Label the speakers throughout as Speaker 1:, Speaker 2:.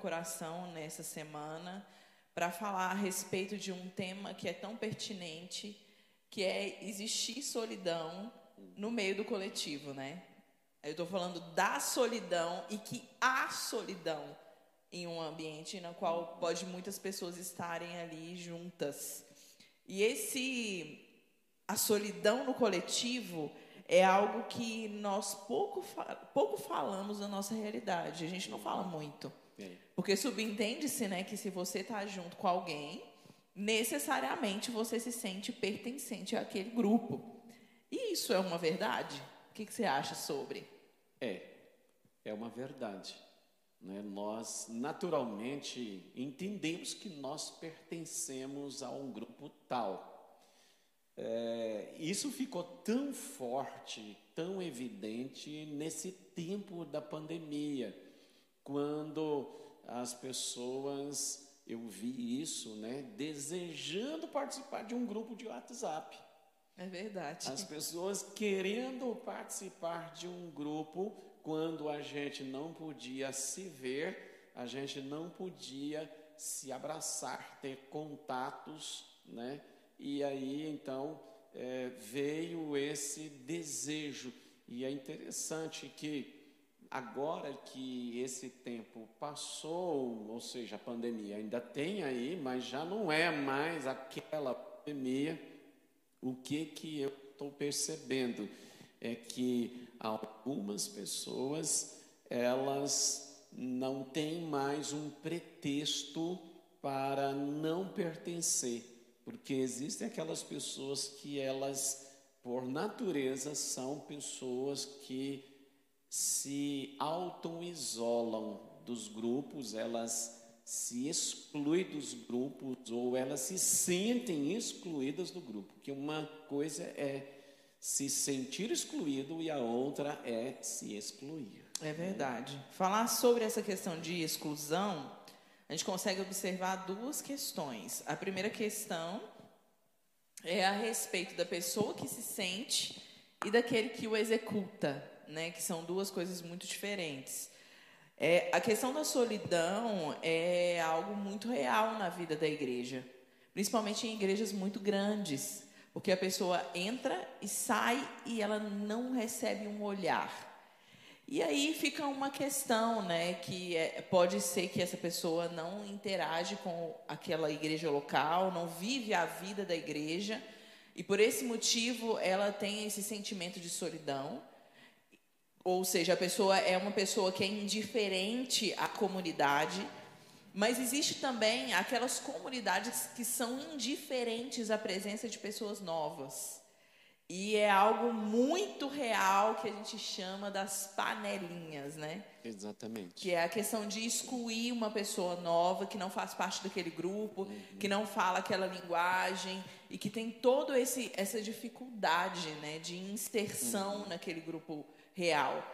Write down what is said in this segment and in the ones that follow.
Speaker 1: coração nessa semana para falar a respeito de um tema que é tão pertinente, que é existir solidão no meio do coletivo, né? Eu estou falando da solidão e que há solidão em um ambiente no qual pode muitas pessoas estarem ali juntas. E esse a solidão no coletivo é algo que nós pouco, pouco falamos na nossa realidade. A gente não fala muito. Porque subentende-se né, que se você está junto com alguém, necessariamente você se sente pertencente àquele grupo. E isso é uma verdade? O que, que você acha sobre?
Speaker 2: É, é uma verdade. Né? Nós, naturalmente, entendemos que nós pertencemos a um grupo tal. É, isso ficou tão forte, tão evidente nesse tempo da pandemia, quando as pessoas, eu vi isso, né, desejando participar de um grupo de WhatsApp.
Speaker 1: É verdade.
Speaker 2: As pessoas querendo participar de um grupo quando a gente não podia se ver, a gente não podia se abraçar, ter contatos, né? E aí então é, veio esse desejo. E é interessante que agora que esse tempo passou, ou seja, a pandemia ainda tem aí, mas já não é mais aquela pandemia. O que que eu estou percebendo é que algumas pessoas elas não têm mais um pretexto para não pertencer porque existem aquelas pessoas que elas, por natureza, são pessoas que se auto-isolam dos grupos, elas se excluem dos grupos ou elas se sentem excluídas do grupo. Que uma coisa é se sentir excluído e a outra é se excluir.
Speaker 1: É verdade. Falar sobre essa questão de exclusão a gente consegue observar duas questões. A primeira questão é a respeito da pessoa que se sente e daquele que o executa, né? Que são duas coisas muito diferentes. É, a questão da solidão é algo muito real na vida da igreja, principalmente em igrejas muito grandes, porque a pessoa entra e sai e ela não recebe um olhar. E aí fica uma questão, né, que é, pode ser que essa pessoa não interage com aquela igreja local, não vive a vida da igreja, e por esse motivo ela tem esse sentimento de solidão. Ou seja, a pessoa é uma pessoa que é indiferente à comunidade, mas existe também aquelas comunidades que são indiferentes à presença de pessoas novas. E é algo muito real que a gente chama das panelinhas, né?
Speaker 2: Exatamente.
Speaker 1: Que é a questão de excluir uma pessoa nova que não faz parte daquele grupo, uhum. que não fala aquela linguagem e que tem toda essa dificuldade, né, de inserção uhum. naquele grupo real.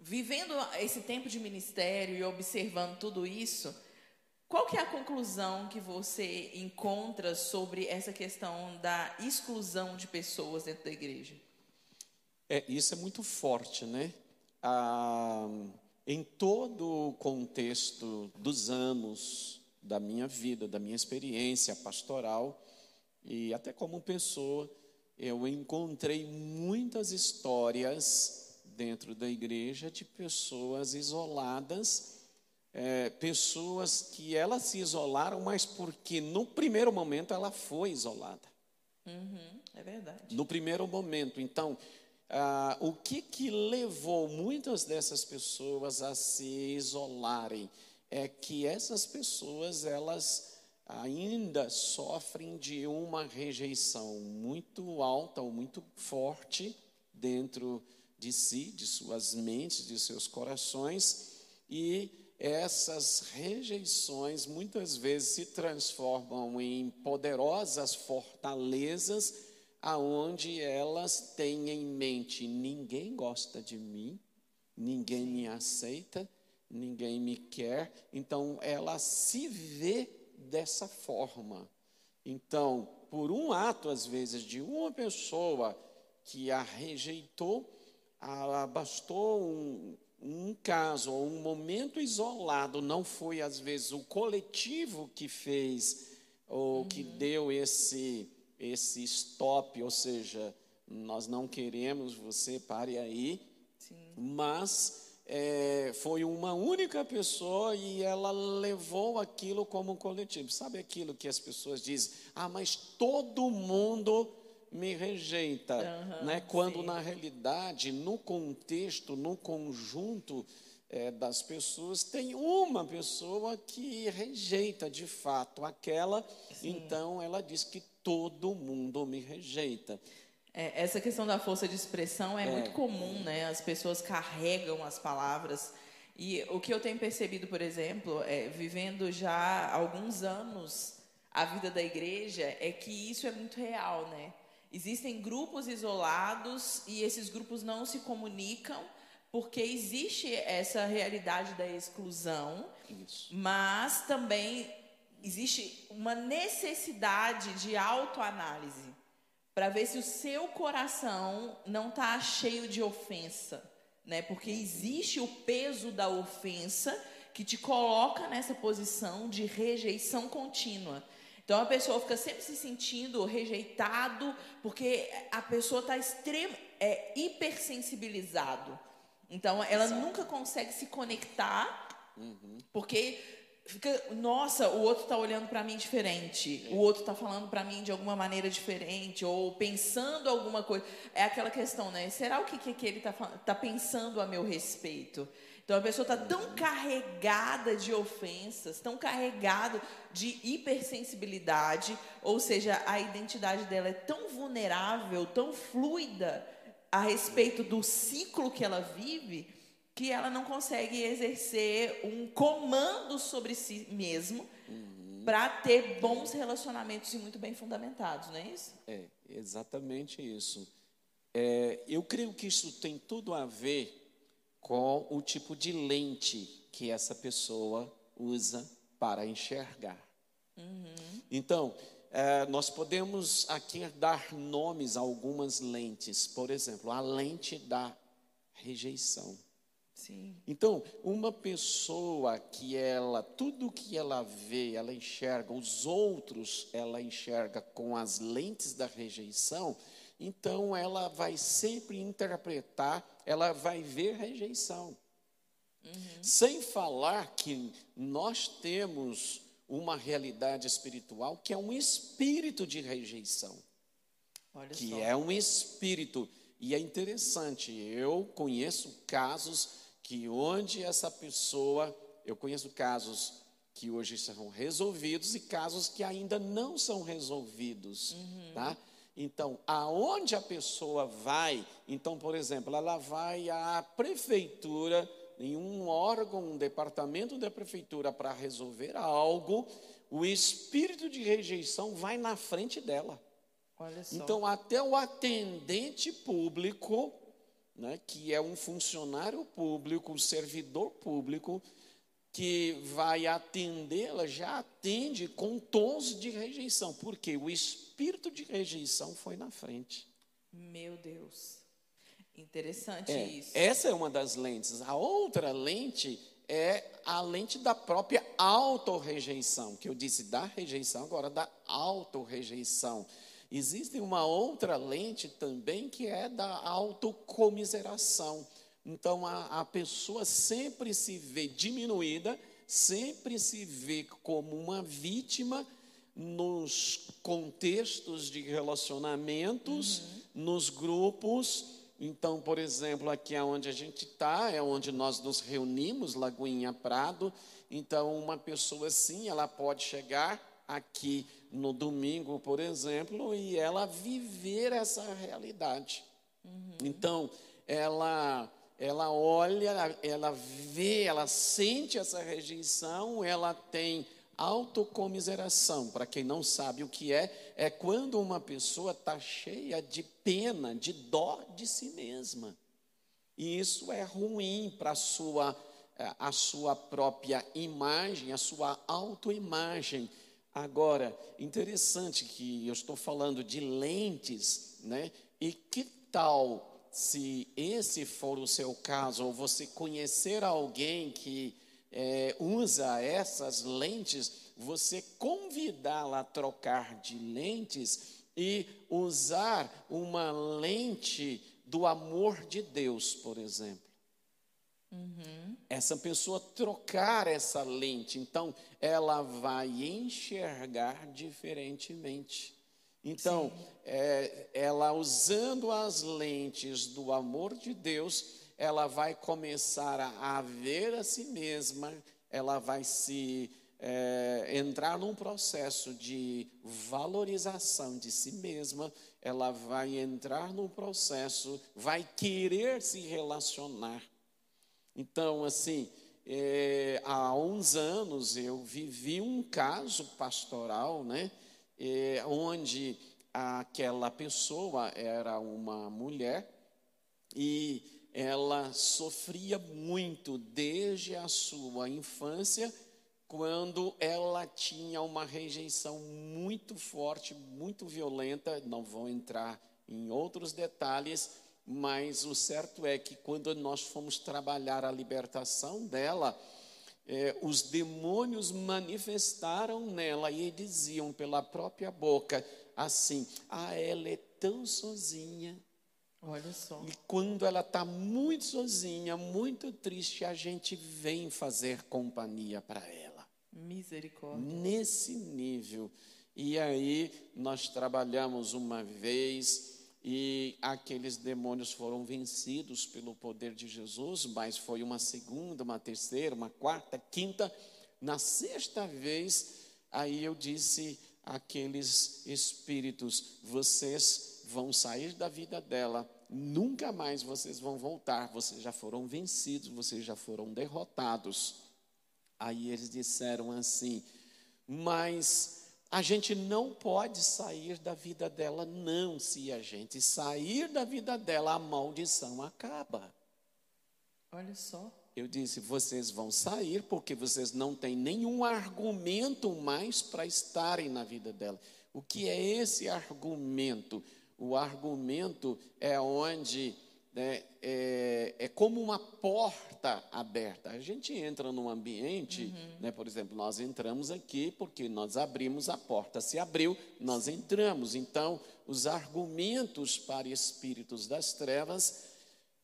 Speaker 1: Vivendo esse tempo de ministério e observando tudo isso, qual que é a conclusão que você encontra sobre essa questão da exclusão de pessoas dentro da igreja?
Speaker 2: É, isso é muito forte, né? Ah, em todo o contexto dos anos da minha vida, da minha experiência pastoral e até como pessoa, eu encontrei muitas histórias dentro da igreja de pessoas isoladas é, pessoas que elas se isolaram, mas porque no primeiro momento ela foi isolada.
Speaker 1: Uhum, é verdade.
Speaker 2: No primeiro momento. Então, ah, o que, que levou muitas dessas pessoas a se isolarem é que essas pessoas elas ainda sofrem de uma rejeição muito alta ou muito forte dentro de si, de suas mentes, de seus corações e essas rejeições muitas vezes se transformam em poderosas fortalezas aonde elas têm em mente ninguém gosta de mim, ninguém me aceita, ninguém me quer, então ela se vê dessa forma. Então, por um ato às vezes de uma pessoa que a rejeitou, bastou um, um caso ou um momento isolado, não foi às vezes o coletivo que fez ou uhum. que deu esse esse stop, ou seja, nós não queremos você pare aí, Sim. mas é, foi uma única pessoa e ela levou aquilo como coletivo. Sabe aquilo que as pessoas dizem? Ah, mas todo mundo me rejeita, uhum, né? Quando sim. na realidade, no contexto, no conjunto é, das pessoas, tem uma pessoa que rejeita de fato aquela. Sim. Então ela diz que todo mundo me rejeita.
Speaker 1: É, essa questão da força de expressão é, é, muito comum, né? As pessoas carregam as palavras. E o que eu tenho percebido, por exemplo, é, vivendo já alguns anos a vida da igreja, é que isso é muito real, né? Existem grupos isolados e esses grupos não se comunicam porque existe essa realidade da exclusão, Isso. mas também existe uma necessidade de autoanálise para ver se o seu coração não está cheio de ofensa, né? Porque existe o peso da ofensa que te coloca nessa posição de rejeição contínua. Então a pessoa fica sempre se sentindo rejeitado, porque a pessoa está extremo, é, hipersensibilizado. Então ela Exato. nunca consegue se conectar, uhum. porque fica, nossa, o outro está olhando para mim diferente, o outro está falando para mim de alguma maneira diferente, ou pensando alguma coisa. É aquela questão, né? Será o que, que ele está tá pensando a meu respeito? Então a pessoa está tão carregada de ofensas, tão carregada de hipersensibilidade, ou seja, a identidade dela é tão vulnerável, tão fluida a respeito do ciclo que ela vive, que ela não consegue exercer um comando sobre si mesmo uhum. para ter bons relacionamentos e muito bem fundamentados, não é isso?
Speaker 2: É, exatamente isso. É, eu creio que isso tem tudo a ver com o tipo de lente que essa pessoa usa para enxergar. Uhum. Então, é, nós podemos aqui dar nomes a algumas lentes. Por exemplo, a lente da rejeição. Sim. Então, uma pessoa que ela, tudo que ela vê, ela enxerga, os outros ela enxerga com as lentes da rejeição, então ela vai sempre interpretar, ela vai ver rejeição. Uhum. Sem falar que nós temos uma realidade espiritual que é um espírito de rejeição. Olha que só. é um espírito. E é interessante, eu conheço casos que onde essa pessoa, eu conheço casos que hoje são resolvidos e casos que ainda não são resolvidos, uhum. tá? Então, aonde a pessoa vai, então, por exemplo, ela vai à prefeitura, em um órgão, um departamento da prefeitura para resolver algo, o espírito de rejeição vai na frente dela. Então, até o atendente público, né, que é um funcionário público, um servidor público, que vai atendê-la já atende com tons de rejeição, porque o espírito de rejeição foi na frente.
Speaker 1: Meu Deus. Interessante
Speaker 2: é,
Speaker 1: isso.
Speaker 2: Essa é uma das lentes. A outra lente é a lente da própria autorrejeição, que eu disse da rejeição, agora da autorrejeição. Existe uma outra lente também que é da autocomiseração. Então a, a pessoa sempre se vê diminuída, sempre se vê como uma vítima nos contextos de relacionamentos, uhum. nos grupos. Então, por exemplo, aqui é onde a gente está, é onde nós nos reunimos, Lagoinha Prado. Então, uma pessoa assim, ela pode chegar aqui no domingo, por exemplo, e ela viver essa realidade. Uhum. Então, ela ela olha, ela vê, ela sente essa rejeição, ela tem autocomiseração. Para quem não sabe o que é, é quando uma pessoa está cheia de pena, de dó de si mesma. E isso é ruim para a sua, a sua própria imagem, a sua autoimagem. Agora, interessante que eu estou falando de lentes, né? E que tal se esse for o seu caso, ou você conhecer alguém que é, usa essas lentes, você convidá-la a trocar de lentes e usar uma lente do amor de Deus, por exemplo. Uhum. Essa pessoa trocar essa lente, então ela vai enxergar diferentemente. Então, é, ela usando as lentes do amor de Deus, ela vai começar a, a ver a si mesma, ela vai se é, entrar num processo de valorização de si mesma, ela vai entrar num processo, vai querer se relacionar. Então, assim, é, há uns anos eu vivi um caso pastoral, né? É, onde aquela pessoa era uma mulher e ela sofria muito desde a sua infância, quando ela tinha uma rejeição muito forte, muito violenta. Não vou entrar em outros detalhes, mas o certo é que quando nós fomos trabalhar a libertação dela, é, os demônios manifestaram nela e diziam pela própria boca assim: Ah, ela é tão sozinha.
Speaker 1: Olha só.
Speaker 2: E quando ela está muito sozinha, muito triste, a gente vem fazer companhia para ela.
Speaker 1: Misericórdia.
Speaker 2: Nesse nível. E aí nós trabalhamos uma vez e aqueles demônios foram vencidos pelo poder de Jesus, mas foi uma segunda, uma terceira, uma quarta, quinta. Na sexta vez, aí eu disse àqueles espíritos: vocês vão sair da vida dela, nunca mais vocês vão voltar, vocês já foram vencidos, vocês já foram derrotados. Aí eles disseram assim: mas a gente não pode sair da vida dela, não. Se a gente sair da vida dela, a maldição acaba.
Speaker 1: Olha só.
Speaker 2: Eu disse: vocês vão sair porque vocês não têm nenhum argumento mais para estarem na vida dela. O que é esse argumento? O argumento é onde né, é, é, como uma porta aberta. A gente entra num ambiente, uhum. né, por exemplo, nós entramos aqui porque nós abrimos a porta, se abriu, nós entramos. Então, os argumentos para espíritos das trevas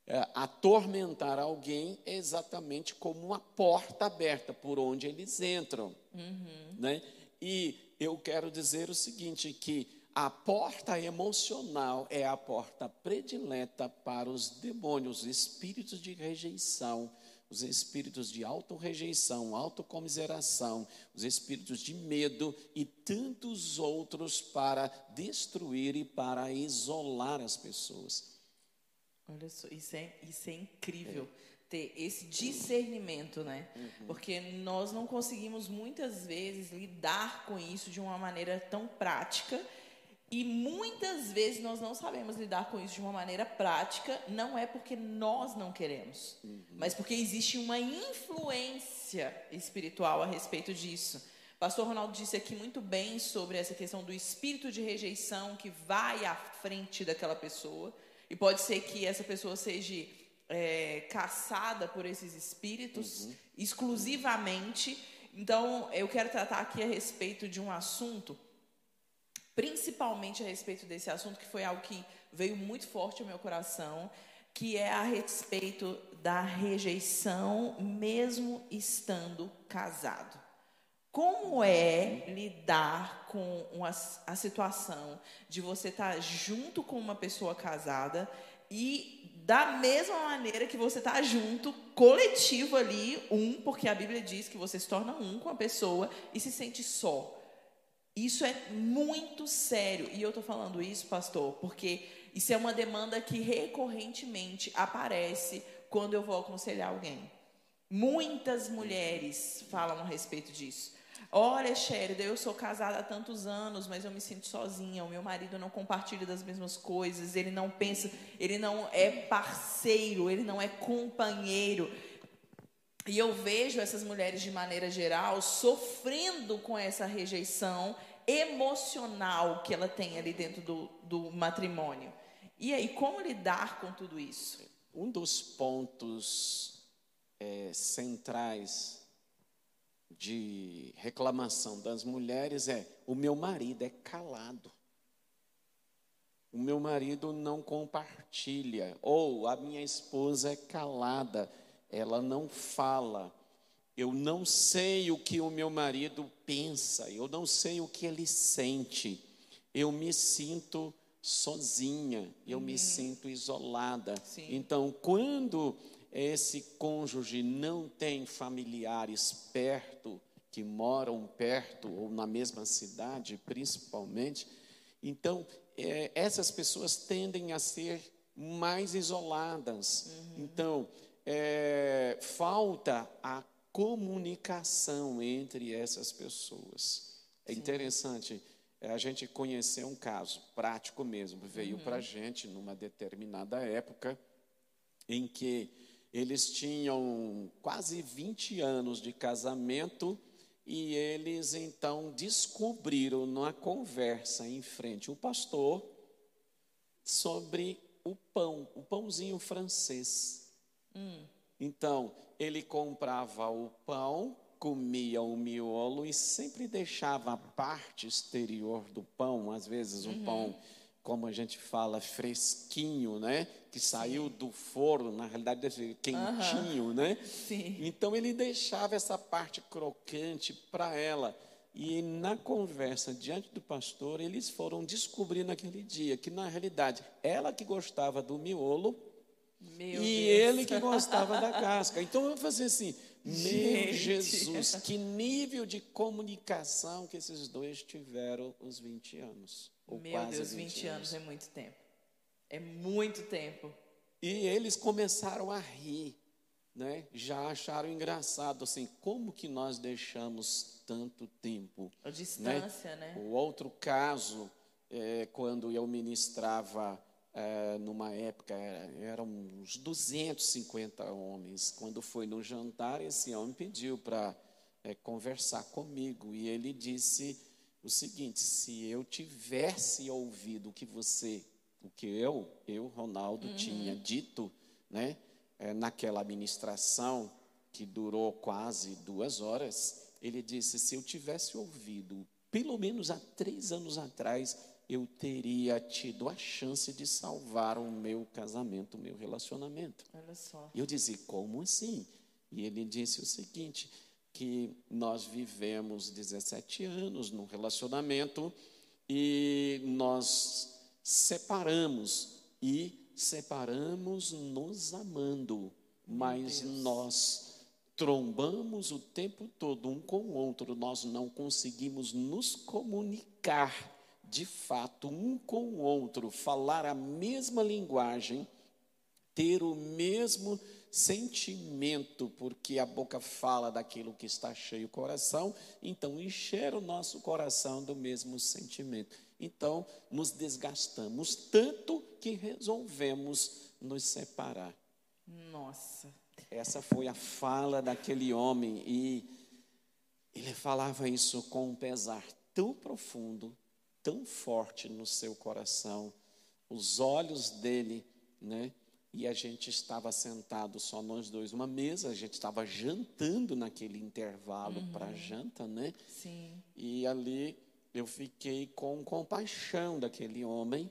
Speaker 2: é, atormentar alguém é exatamente como uma porta aberta por onde eles entram. Uhum. Né? E eu quero dizer o seguinte: que a porta emocional é a porta predileta para os demônios, os espíritos de rejeição, os espíritos de autorrejeição, autocomiseração, os espíritos de medo e tantos outros para destruir e para isolar as pessoas.
Speaker 1: Olha só, isso é, isso é incrível. É. Ter esse discernimento, né? Uhum. Porque nós não conseguimos muitas vezes lidar com isso de uma maneira tão prática e muitas vezes nós não sabemos lidar com isso de uma maneira prática, não é porque nós não queremos, uhum. mas porque existe uma influência espiritual a respeito disso. Pastor Ronaldo disse aqui muito bem sobre essa questão do espírito de rejeição que vai à frente daquela pessoa. E pode ser que essa pessoa seja é, caçada por esses espíritos uhum. exclusivamente. Então, eu quero tratar aqui a respeito de um assunto principalmente a respeito desse assunto, que foi algo que veio muito forte ao meu coração, que é a respeito da rejeição, mesmo estando casado. Como é lidar com uma, a situação de você estar junto com uma pessoa casada e da mesma maneira que você está junto, coletivo ali, um, porque a Bíblia diz que você se torna um com a pessoa e se sente só. Isso é muito sério. E eu estou falando isso, pastor, porque isso é uma demanda que recorrentemente aparece quando eu vou aconselhar alguém. Muitas mulheres falam a respeito disso. Olha, Sherida, eu sou casada há tantos anos, mas eu me sinto sozinha. O meu marido não compartilha das mesmas coisas, ele não pensa, ele não é parceiro, ele não é companheiro. E eu vejo essas mulheres, de maneira geral, sofrendo com essa rejeição emocional que ela tem ali dentro do, do matrimônio. E aí, como lidar com tudo isso?
Speaker 2: Um dos pontos é, centrais de reclamação das mulheres é: o meu marido é calado. O meu marido não compartilha, ou a minha esposa é calada, ela não fala. Eu não sei o que o meu marido pensa, eu não sei o que ele sente. Eu me sinto sozinha, eu uhum. me sinto isolada. Sim. Então, quando esse cônjuge não tem familiares perto, que moram perto ou na mesma cidade, principalmente, então é, essas pessoas tendem a ser mais isoladas. Uhum. Então, é, falta a comunicação entre essas pessoas. É Sim. interessante é, a gente conhecer um caso prático mesmo. Veio uhum. para a gente numa determinada época em que eles tinham quase 20 anos de casamento e eles então descobriram numa conversa em frente o pastor sobre o pão, o pãozinho francês. Hum. Então, ele comprava o pão, comia o miolo e sempre deixava a parte exterior do pão, às vezes um uhum. pão, como a gente fala, fresquinho, né? Que saiu Sim. do forno, na realidade quentinho, uhum. né? Sim. Então ele deixava essa parte crocante para ela. E na conversa diante do pastor, eles foram descobrir naquele dia que, na realidade, ela que gostava do miolo meu e Deus. ele que gostava da casca. Então eu fazer assim: meu Gente. Jesus, que nível de comunicação que esses dois tiveram os 20 anos.
Speaker 1: Meu Deus, 20, 20 anos. anos é muito tempo. É muito tempo.
Speaker 2: E eles começaram a rir, né? Já acharam engraçado assim, como que nós deixamos tanto tempo?
Speaker 1: A distância, né? né?
Speaker 2: O outro caso é quando eu ministrava é, numa época, eram uns 250 homens. Quando foi no jantar, esse homem pediu para é, conversar comigo e ele disse o seguinte: se eu tivesse ouvido o que você, o que eu, eu Ronaldo uhum. tinha dito, né, é, naquela administração que durou quase duas horas, ele disse: se eu tivesse ouvido, pelo menos há três anos atrás, eu teria tido a chance de salvar o meu casamento, o meu relacionamento.
Speaker 1: Olha só.
Speaker 2: Eu disse, como assim? E ele disse o seguinte, que nós vivemos 17 anos num relacionamento e nós separamos e separamos nos amando, mas nós trombamos o tempo todo um com o outro, nós não conseguimos nos comunicar de fato, um com o outro, falar a mesma linguagem, ter o mesmo sentimento, porque a boca fala daquilo que está cheio o coração, então encher o nosso coração do mesmo sentimento. Então, nos desgastamos tanto que resolvemos nos separar.
Speaker 1: Nossa.
Speaker 2: Essa foi a fala daquele homem e ele falava isso com um pesar tão profundo, tão forte no seu coração, os olhos dele, né? E a gente estava sentado só nós dois, uma mesa, a gente estava jantando naquele intervalo uhum. para janta, né?
Speaker 1: Sim.
Speaker 2: E ali eu fiquei com compaixão daquele homem,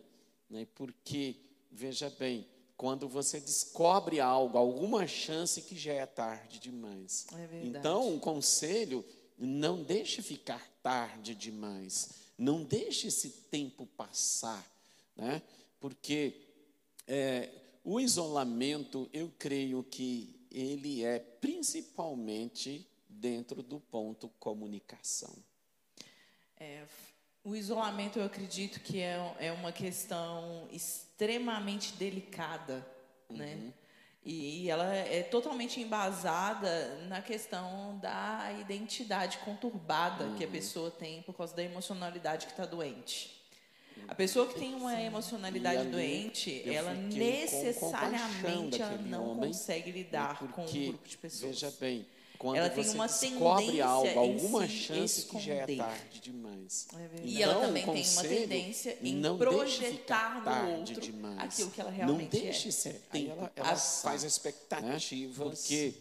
Speaker 2: né? Porque veja bem, quando você descobre algo, alguma chance que já é tarde demais.
Speaker 1: É verdade.
Speaker 2: Então, um conselho, não deixe ficar tarde demais. Não deixe esse tempo passar, né? porque é, o isolamento, eu creio que ele é principalmente dentro do ponto comunicação.
Speaker 1: É, o isolamento, eu acredito que é, é uma questão extremamente delicada, né? uhum. né? E ela é totalmente embasada na questão da identidade conturbada uhum. que a uhum. pessoa tem por causa da emocionalidade que está doente. A pessoa que tem uma emocionalidade ali, doente, ela necessariamente ela não consegue lidar com um grupo de pessoas.
Speaker 2: Veja bem, quando
Speaker 1: ela tem uma
Speaker 2: descobre
Speaker 1: tendência
Speaker 2: algo,
Speaker 1: em
Speaker 2: alguma chance que já é tarde demais.
Speaker 1: E
Speaker 2: Então,
Speaker 1: ela
Speaker 2: o
Speaker 1: também tem uma tendência em projetar no outro
Speaker 2: demais.
Speaker 1: aquilo que ela
Speaker 2: Não
Speaker 1: realmente
Speaker 2: deixe
Speaker 1: é.
Speaker 3: Aí
Speaker 2: tempo
Speaker 3: ela, ela
Speaker 2: passar,
Speaker 3: faz
Speaker 2: né?
Speaker 3: expectativas
Speaker 2: Porque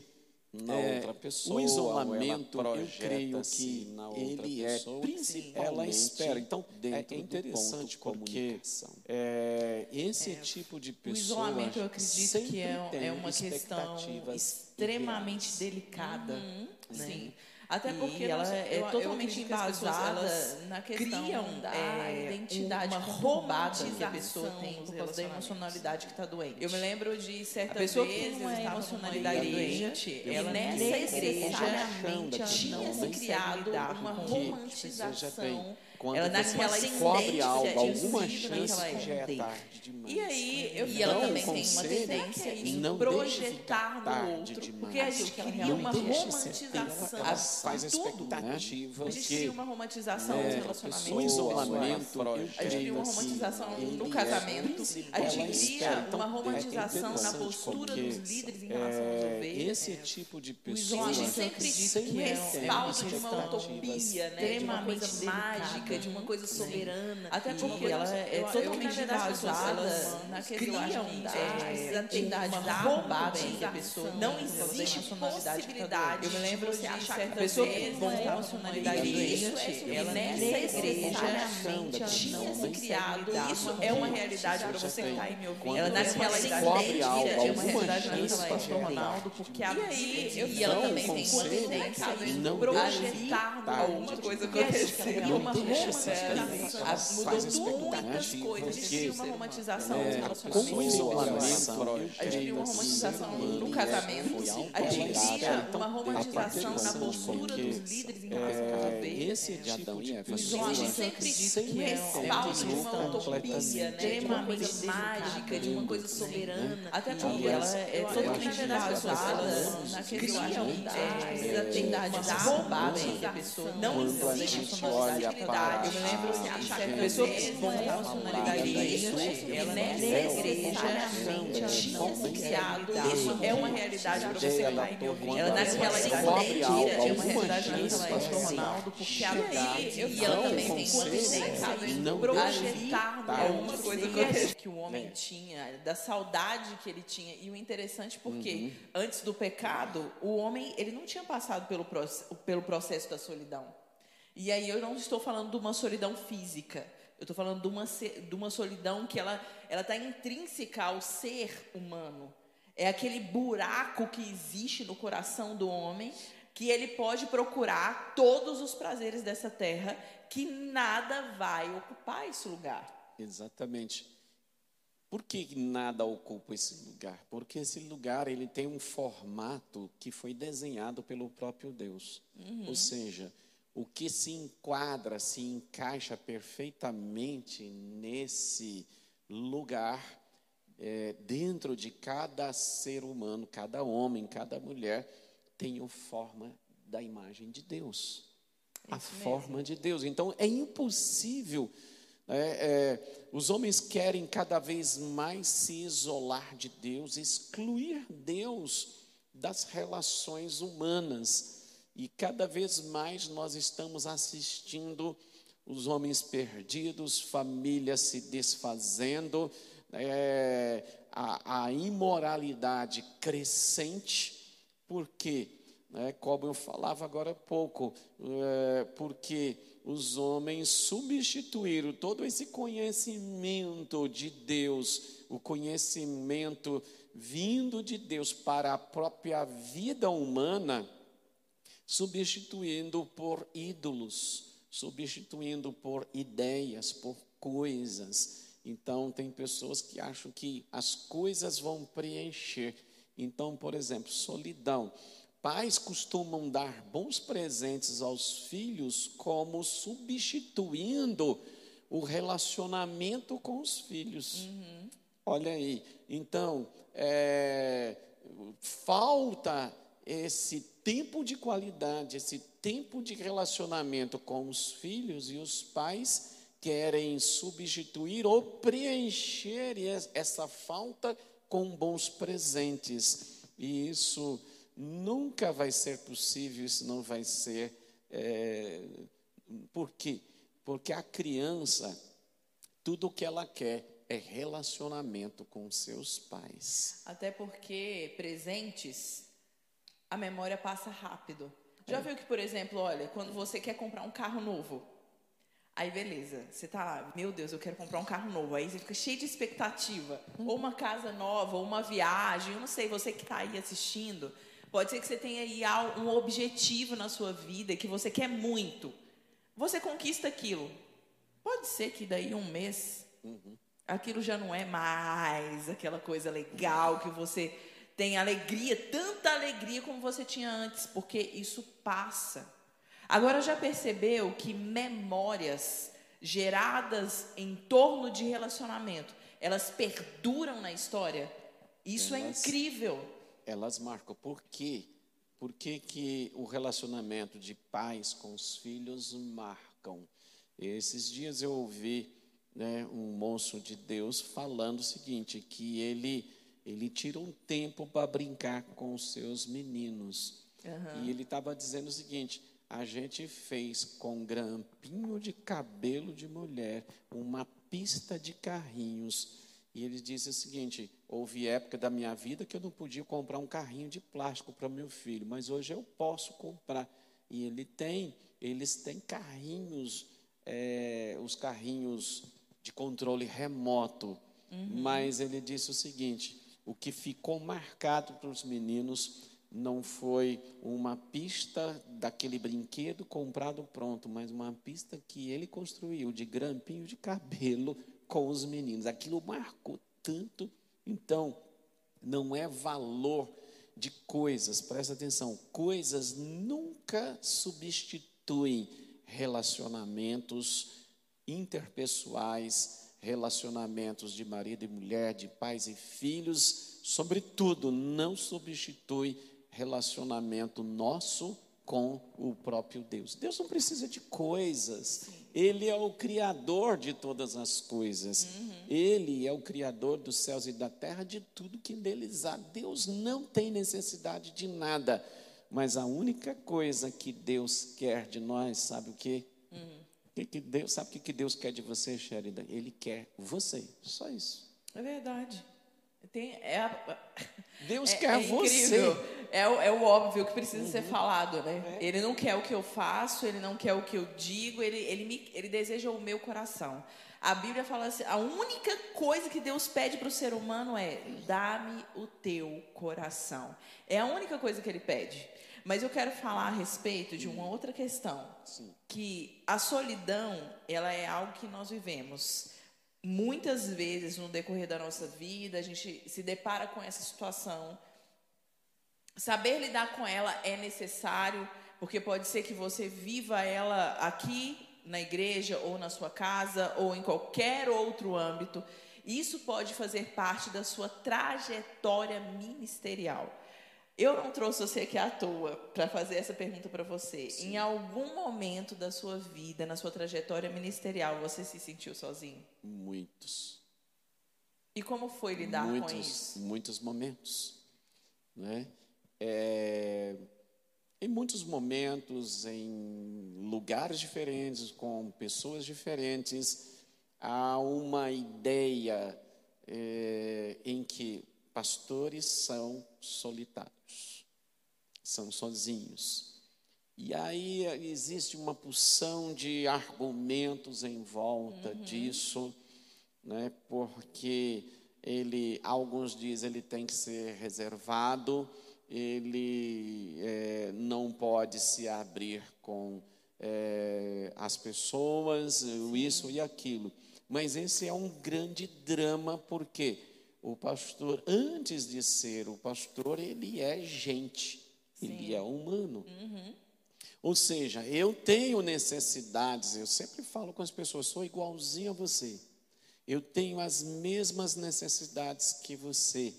Speaker 3: na
Speaker 2: é,
Speaker 3: outra pessoa.
Speaker 2: o isolamento,
Speaker 3: ela
Speaker 2: eu creio que
Speaker 3: na outra
Speaker 2: ele é principalmente
Speaker 3: ela espera. Então, é, é interessante porque é, esse tipo de
Speaker 1: O
Speaker 3: pessoa
Speaker 1: isolamento, eu acredito que é, é uma questão extremamente delicada. né?
Speaker 4: Sim. Até porque
Speaker 1: ela
Speaker 4: nós-
Speaker 1: é
Speaker 4: eu- eu
Speaker 1: totalmente
Speaker 4: que pessoas,
Speaker 1: embasada na questão
Speaker 4: criam
Speaker 1: da
Speaker 4: é,
Speaker 1: identidade
Speaker 4: uma
Speaker 1: conturbada que a pessoa tem por causa da emocionalidade que está doente.
Speaker 4: Eu me lembro de certa
Speaker 1: A pessoa que
Speaker 4: vez
Speaker 1: tem
Speaker 4: eu estava
Speaker 1: emocionalidade
Speaker 4: igreja,
Speaker 1: doente,
Speaker 4: e
Speaker 1: ela
Speaker 4: nessa igreja tinha se criado uma romantização.
Speaker 2: Quando
Speaker 1: ela
Speaker 2: você
Speaker 1: naquela
Speaker 2: descobre algo, alguma chance que já é tarde demais.
Speaker 4: E aí, eu
Speaker 1: E ela também tem uma tendência
Speaker 2: é
Speaker 1: em
Speaker 2: não
Speaker 1: projetar no outro.
Speaker 2: demais.
Speaker 1: Porque a gente
Speaker 4: Não
Speaker 1: cria uma romantização.
Speaker 3: ela faz expectativas.
Speaker 1: A gente cria uma romantização
Speaker 2: né,
Speaker 1: nos
Speaker 2: o
Speaker 1: relacionamentos.
Speaker 2: o isolamento,
Speaker 1: A gente cria uma
Speaker 2: assim,
Speaker 1: romantização no
Speaker 2: é
Speaker 1: casamento, a gente cria
Speaker 2: então,
Speaker 1: uma
Speaker 2: é
Speaker 1: romantização na
Speaker 2: interessante
Speaker 1: postura dos líderes em relação
Speaker 2: é,
Speaker 1: ovelhas.
Speaker 2: Esse tipo de pessoa
Speaker 4: sempre um
Speaker 1: que é
Speaker 4: respaldo
Speaker 1: uma
Speaker 4: de uma utopia, né? De uma
Speaker 1: extremamente
Speaker 4: coisa mágica, de uma coisa soberana.
Speaker 1: Até porque ela é totalmente embasada
Speaker 4: criam é,
Speaker 1: da identidade
Speaker 4: uma
Speaker 1: conturbada que a pessoa.
Speaker 4: Não
Speaker 1: pela
Speaker 4: existe possibilidade. Eu me lembro de
Speaker 1: achar
Speaker 4: certa
Speaker 1: pessoa que tem uma
Speaker 4: né,
Speaker 1: emocionalidade
Speaker 4: e isso
Speaker 1: doente,
Speaker 4: é
Speaker 1: ela
Speaker 4: nessa
Speaker 1: nessa
Speaker 4: igreja
Speaker 1: necessariamente
Speaker 4: tinha se criado. Isso é uma realidade para você que está aí me ouvindo.
Speaker 1: Ela
Speaker 2: você
Speaker 1: naquela
Speaker 2: descobre
Speaker 1: idade
Speaker 2: algo,
Speaker 1: tinha uma realidade pastor
Speaker 2: é
Speaker 1: Ronaldo, porque a
Speaker 4: E
Speaker 1: e ela também tem
Speaker 2: é
Speaker 1: em projetar alguma coisa.
Speaker 4: Cria
Speaker 2: Não
Speaker 4: uma romantização.
Speaker 2: coisas.
Speaker 4: Mudou
Speaker 2: Faz
Speaker 4: muitas coisas. A gente cria uma romantização
Speaker 2: é, com o
Speaker 4: relacionamentos.
Speaker 2: isolamento,
Speaker 1: A gente cria uma romantização no
Speaker 2: é
Speaker 1: casamento, a gente cria
Speaker 2: Então,
Speaker 1: uma romantização na postura dos líderes em relação às
Speaker 2: É,
Speaker 1: ovelhas.
Speaker 2: esse tipo de
Speaker 1: O
Speaker 2: pessoa
Speaker 1: isolamento eu
Speaker 4: sempre
Speaker 1: acredito que
Speaker 4: um
Speaker 1: é
Speaker 4: respaldo de uma utopia, né? De uma coisa mágica, de uma coisa soberana.
Speaker 1: Até
Speaker 4: E
Speaker 1: porque ela é totalmente
Speaker 4: na verdade, as pessoas,
Speaker 1: embasada
Speaker 4: elas
Speaker 1: na
Speaker 4: criam
Speaker 1: questão da
Speaker 4: é,
Speaker 1: identidade
Speaker 4: uma
Speaker 1: conturbada
Speaker 4: romantização.
Speaker 1: que a pessoa
Speaker 4: Não existe
Speaker 2: gente para
Speaker 1: dá. Eu me
Speaker 2: a
Speaker 1: lembro
Speaker 4: de
Speaker 1: de
Speaker 4: certa
Speaker 1: certa
Speaker 4: vez,
Speaker 1: pessoa que tem uma
Speaker 4: né,
Speaker 1: emocionalidade
Speaker 4: e
Speaker 1: doente,
Speaker 4: isso,
Speaker 1: ela
Speaker 4: nessa
Speaker 1: necessariamente
Speaker 4: igreja
Speaker 1: não
Speaker 4: tinha se
Speaker 1: consegue
Speaker 4: criado.
Speaker 1: lidar
Speaker 4: Isso
Speaker 1: com
Speaker 4: é uma realidade para você que
Speaker 2: Ela
Speaker 4: está aí me ouvindo.
Speaker 1: ela naquela
Speaker 2: descobre algo,
Speaker 1: tendência tinha uma realidade
Speaker 2: é
Speaker 1: Ronaldo, porque
Speaker 4: E
Speaker 1: a
Speaker 4: eu-
Speaker 1: e ela
Speaker 2: Então,
Speaker 1: também
Speaker 2: o
Speaker 1: tem
Speaker 2: é
Speaker 1: em
Speaker 2: não
Speaker 1: projetar alguma coisa que o homem
Speaker 2: É.
Speaker 1: tinha, da saudade que ele tinha. E o interessante porque
Speaker 2: Uhum.
Speaker 1: antes do pecado, o homem ele não tinha passado pelo processo da solidão. E aí eu não estou falando de uma solidão física. Eu estou falando de uma, de uma solidão que ela ela está intrínseca ao ser humano. É aquele buraco que existe no coração do homem que ele pode procurar todos os prazeres dessa terra, que nada vai ocupar esse lugar.
Speaker 2: Exatamente. Por que nada ocupa esse lugar? Porque esse lugar ele tem um formato que foi desenhado pelo próprio Deus. Ou seja, o que se enquadra, se encaixa perfeitamente nesse lugar, é, dentro de cada ser humano, cada homem, cada mulher, tem a forma da imagem de Deus. a forma de Deus. Então é impossível. né, é, os homens querem cada vez mais se isolar de Deus, excluir Deus das relações humanas. E cada vez mais nós estamos assistindo os homens perdidos, famílias se desfazendo, é, a, a imoralidade crescente, porque, né, como eu falava agora há pouco, é, porque os homens substituíram todo esse conhecimento de Deus, o conhecimento vindo de Deus para a própria vida humana, substituindo por ídolos, substituindo por ideias, por coisas. Então, tem pessoas que acham que as coisas vão preencher. Então, por exemplo, solidão. Pais costumam dar bons presentes aos filhos como substituindo o relacionamento com os filhos. Olha aí. Então, é, falta esse tempo de qualidade, esse tempo de relacionamento com os filhos e os pais querem substituir ou preencher es- essa falta com bons presentes. E isso nunca vai ser possível, isso não vai ser. é, por quê? Porque a criança, tudo o que ela quer é relacionamento com seus pais.
Speaker 1: Até porque presentes, a memória passa rápido.
Speaker 2: É.
Speaker 1: Já viu que, por exemplo, olha, quando você quer comprar um carro novo, aí beleza, você tá lá, meu Deus, eu quero comprar um carro novo. Aí você fica cheio de expectativa. Ou uma casa nova, ou uma viagem, eu não sei, você que tá aí assistindo, pode ser que você tenha aí um objetivo na sua vida que você quer muito. Você conquista aquilo. Pode ser que daí um mês aquilo já não é mais aquela coisa legal que você tem alegria, tanta alegria como você tinha antes, porque isso passa. Agora já percebeu que memórias geradas em torno de relacionamento, elas perduram na história? Isso é
Speaker 2: Elas-
Speaker 1: incrível.
Speaker 2: Elas marcam. Por quê? Por que, que o relacionamento de pais com os filhos marcam? Esses dias eu ouvi né, um moço de Deus falando o seguinte, que ele, ele tira um tempo para brincar com os seus meninos. E ele estava dizendo o seguinte, a gente fez com grampinho de cabelo de mulher uma pista de carrinhos. E ele disse o seguinte: houve época da minha vida que eu não podia comprar um carrinho de plástico para meu filho, mas hoje eu posso comprar. E ele tem, eles têm carrinhos, é, os carrinhos de controle remoto. Mas ele disse o seguinte: o que ficou marcado para os meninos não foi uma pista daquele brinquedo comprado pronto, mas uma pista que ele construiu de grampinho de cabelo com os meninos. Aquilo marcou tanto. Então, não é valor de coisas, presta atenção, coisas nunca substituem relacionamentos interpessoais, relacionamentos de marido e mulher, de pais e filhos, sobretudo, não substitui relacionamento nosso com o próprio Deus. Deus não precisa de coisas. Ele é o criador de todas as coisas. Ele é o criador dos céus e da terra, de tudo que neles há. Deus não tem necessidade de nada. Mas a única coisa que Deus quer de nós, sabe o quê? Que que Deus, sabe o que que Deus quer de você, Sheridan? Ele quer você. Só isso.
Speaker 1: É verdade. Tem, é, a-
Speaker 2: Deus
Speaker 1: é,
Speaker 2: quer
Speaker 1: é
Speaker 2: você.
Speaker 1: É, o- é o óbvio que precisa ser falado, né? Ele não quer o que eu faço, ele não quer o que eu digo, ele, ele, me, ele deseja o meu coração. A Bíblia fala assim: a única coisa que Deus pede para o ser humano é: dá-me o teu coração. É a única coisa que ele pede. Mas eu quero falar a respeito de uma outra questão. Que a solidão, ela é algo que nós vivemos. Muitas vezes no decorrer da nossa vida, a gente se depara com essa situação. Saber lidar com ela é necessário, porque pode ser que você viva ela aqui na igreja, ou na sua casa, ou em qualquer outro âmbito. Isso pode fazer parte da sua trajetória ministerial. Eu não trouxe você aqui à toa para fazer essa pergunta para você. Em algum momento da sua vida, na sua trajetória ministerial, você se sentiu sozinho?
Speaker 2: Muitos.
Speaker 1: E como foi lidar com
Speaker 2: muitos,
Speaker 1: isso?
Speaker 2: muitos momentos, né? É, em muitos momentos, em lugares diferentes, com pessoas diferentes, há uma ideia é, em que pastores são solitários, são sozinhos. E aí existe uma porção de argumentos em volta disso, né? Porque ele, alguns dizem, ele tem que ser reservado, ele eh, não pode se abrir com eh, as pessoas, isso e aquilo. Mas esse é um grande drama, porque o pastor, antes de ser o pastor, ele é gente, ele é humano. Ou seja, eu tenho necessidades, eu sempre falo com as pessoas, sou igualzinho a você. Eu tenho as mesmas necessidades que você.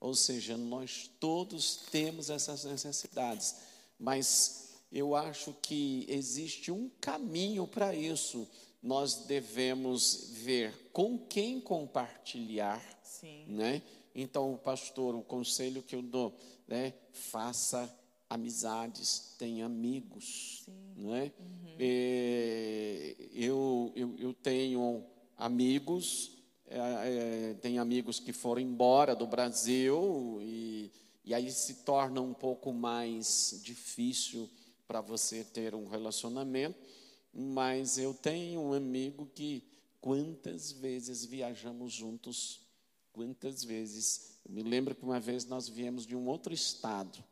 Speaker 2: Ou seja, nós todos temos essas necessidades. Mas eu acho que existe um caminho para isso. Nós devemos ver com quem compartilhar,
Speaker 1: Sim.
Speaker 2: né? Então, pastor, o conselho que eu dou, né? Faça amizades, tenha amigos, né? É, eu, eu, eu tenho amigos, é, é, tenho amigos que foram embora do Brasil e, e aí se torna um pouco mais difícil para você ter um relacionamento, mas eu tenho um amigo que quantas vezes viajamos juntos, quantas vezes. Eu me lembro que uma vez nós viemos de um outro estado.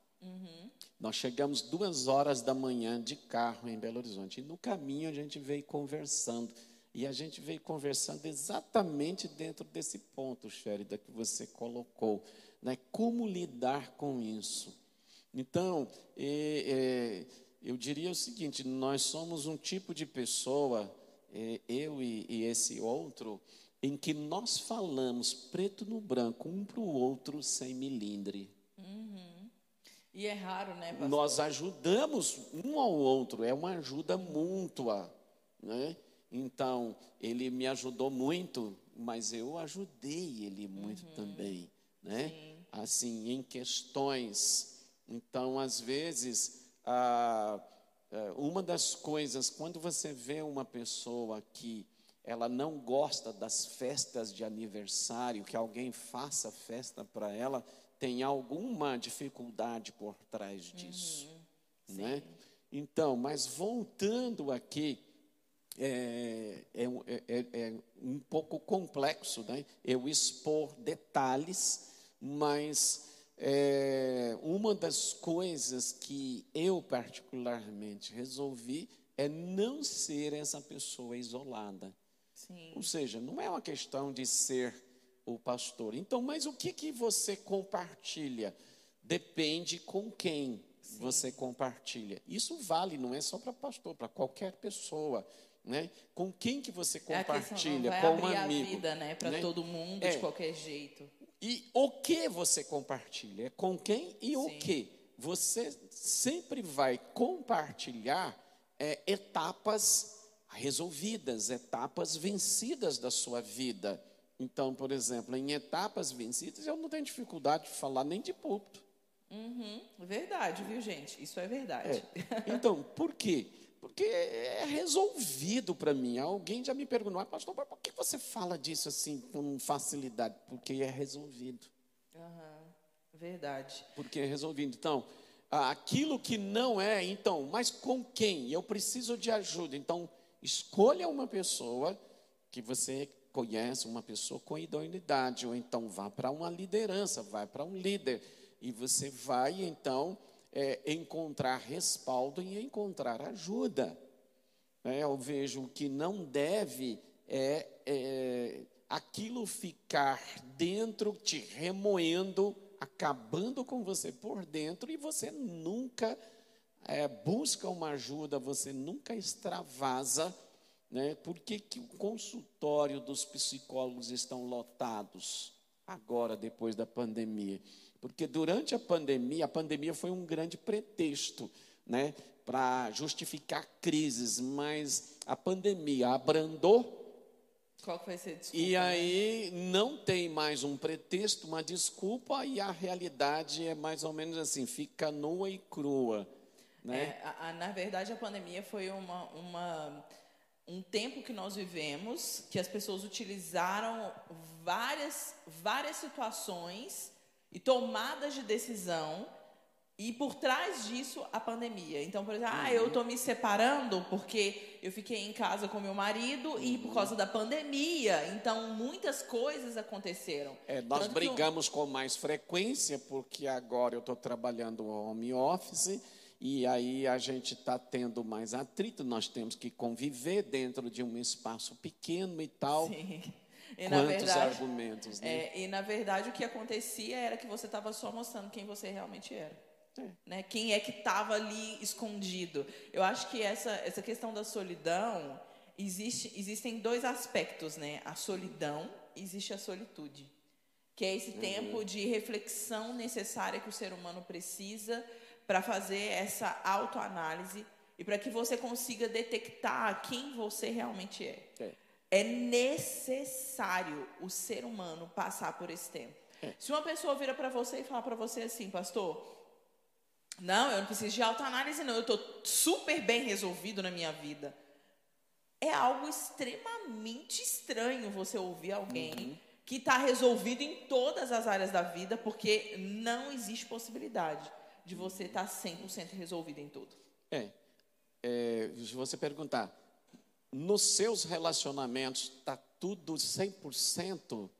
Speaker 2: Nós chegamos duas horas da manhã de carro em Belo Horizonte. E no caminho a gente veio conversando. E a gente veio conversando exatamente dentro desse ponto, Sherida, que você colocou. Né? Como lidar com isso? Então, é, é, eu diria o seguinte: nós somos um tipo de pessoa, é, eu e, e esse outro, em que nós falamos preto no branco, um para o outro, sem milindre.
Speaker 1: E é raro, né, pastor?
Speaker 2: Nós ajudamos um ao outro, é uma ajuda mútua, né? Então, ele me ajudou muito, mas eu ajudei ele muito também, né? Assim, em questões. Então, às vezes, ah, uma das coisas, quando você vê uma pessoa que ela não gosta das festas de aniversário, que alguém faça festa para ela, tem alguma dificuldade por trás disso, né? Então, mas voltando aqui, é, é, um- é- é- é um pouco complexo, né? Eu expor detalhes, mas é, uma das coisas que eu particularmente resolvi é não ser essa pessoa isolada.
Speaker 1: Sim.
Speaker 2: Ou seja, não é uma questão de ser o pastor. Então, mas o que, que você compartilha? Depende com quem você compartilha. Isso vale, não é só para pastor, para qualquer pessoa. Né? Com quem que você
Speaker 1: É
Speaker 2: compartilha?
Speaker 1: vai
Speaker 2: com um amigo.
Speaker 1: a vida, né, para
Speaker 2: né?
Speaker 1: todo mundo
Speaker 2: É.
Speaker 1: de qualquer jeito.
Speaker 2: E o que você compartilha? É com quem e o
Speaker 1: Sim.
Speaker 2: que? Você sempre vai compartilhar é, etapas resolvidas, etapas vencidas da sua vida. Então, por exemplo, em etapas vencidas, eu não tenho dificuldade de falar nem de púlpito.
Speaker 1: Uhum. Verdade, viu, gente? Isso é verdade.
Speaker 2: Então, por quê? Porque é resolvido para mim. Alguém já me perguntou, "Ah, pastor, mas por que você fala disso assim com facilidade? Porque é resolvido.
Speaker 1: Aham. Verdade.
Speaker 2: porque é resolvido. Então, aquilo que não é, então, mas com quem? Eu preciso de ajuda. Então, escolha uma pessoa que você conhece, uma pessoa com idoneidade, ou então vá para uma liderança, vai para um líder, e você vai, então, é, encontrar respaldo e encontrar ajuda. né? eu vejo que não deve é, é, aquilo ficar dentro, te remoendo, acabando com você por dentro, e você nunca é, busca uma ajuda, você nunca extravasa. Né? Por que, que o consultório dos psicólogos estão lotados agora, depois da pandemia? Porque durante a pandemia, a pandemia foi um grande pretexto né, para justificar crises, mas a pandemia abrandou
Speaker 1: Qual que vai ser a desculpa?
Speaker 2: e
Speaker 1: né?
Speaker 2: aí não tem mais um pretexto, uma desculpa, e a realidade é mais ou menos assim, fica nua e crua. Né?
Speaker 1: É, a- a- na verdade, a pandemia foi uma, uma- um tempo que nós vivemos que as pessoas utilizaram várias, várias situações e tomadas de decisão e por trás disso a pandemia. Então, por exemplo, ah, eu estou me separando porque eu fiquei em casa com meu marido e por causa da pandemia. Então, muitas coisas aconteceram.
Speaker 2: É, nós
Speaker 1: Tanto que
Speaker 2: brigamos com mais frequência, porque agora eu estou trabalhando home office, e aí a gente está tendo mais atrito, nós temos que conviver dentro de um espaço pequeno e tal.
Speaker 1: Sim. E
Speaker 2: Quantos
Speaker 1: verdade,
Speaker 2: argumentos, né?
Speaker 1: É, e na verdade o que acontecia era que você estava só mostrando quem você realmente era. Né? Quem é que estava ali escondido. Eu acho que essa, essa questão da solidão, existe, existem dois aspectos, né? A solidão existe a solitude. Que é esse tempo de reflexão necessária que o ser humano precisa para fazer essa autoanálise e para que você consiga detectar quem você realmente é
Speaker 2: É.
Speaker 1: é necessário o ser humano passar por esse tempo. Se uma pessoa vira para você e falar para você assim, pastor, não, eu não preciso de autoanálise, não, eu estou super bem resolvido na minha vida. É algo extremamente estranho você ouvir alguém que está resolvido em todas as áreas da vida, porque não existe possibilidade de você estar 100% resolvido em tudo.
Speaker 2: É, é, se você perguntar, nos seus relacionamentos está tudo 100%,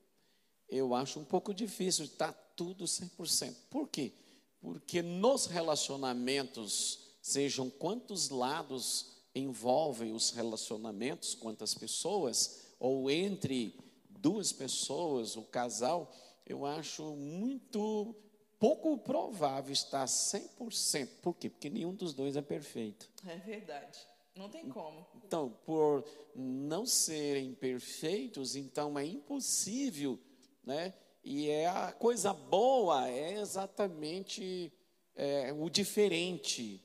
Speaker 2: eu acho um pouco difícil, está tudo 100%. Por quê? Porque nos relacionamentos, sejam quantos lados envolvem os relacionamentos, quantas pessoas, ou entre duas pessoas, o casal, eu acho muito pouco provável estar 100%. Por quê? Porque nenhum dos dois é perfeito.
Speaker 1: É verdade. Não tem como.
Speaker 2: Então, por não serem perfeitos, então é impossível, né? E é a coisa boa é exatamente é, o diferente.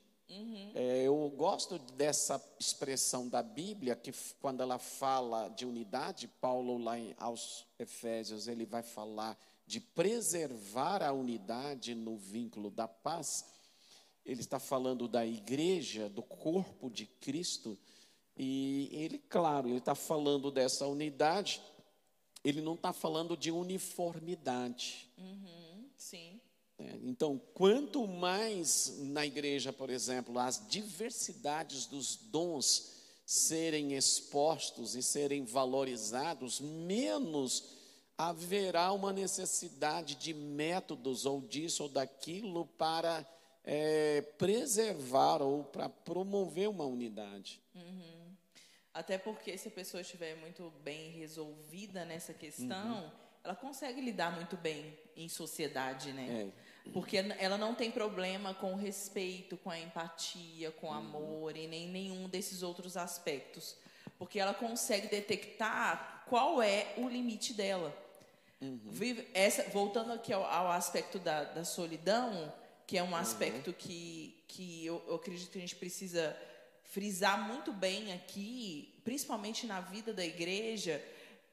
Speaker 2: É, eu gosto dessa expressão da Bíblia que quando ela fala de unidade, Paulo lá em, aos Efésios ele vai falar de preservar a unidade no vínculo da paz. Ele está falando da igreja, do corpo de Cristo, e ele, claro, ele está falando dessa unidade, ele não está falando de uniformidade.
Speaker 1: Sim.
Speaker 2: né? Então, quanto mais na igreja, por exemplo, as diversidades dos dons serem expostos e serem valorizados, menos haverá uma necessidade de métodos ou disso ou daquilo para eh, preservar ou para promover uma unidade.
Speaker 1: Até porque se a pessoa estiver muito bem resolvida nessa questão, ela consegue lidar muito bem em sociedade, né? Porque n- ela não tem problema com o respeito, com a empatia, com o amor e nem nenhum desses outros aspectos. Porque ela consegue detectar qual é o limite dela. Vive- essa, voltando aqui ao, ao aspecto da, da solidão, que é um aspecto que, que eu, eu acredito que a gente precisa frisar muito bem aqui, principalmente na vida da igreja,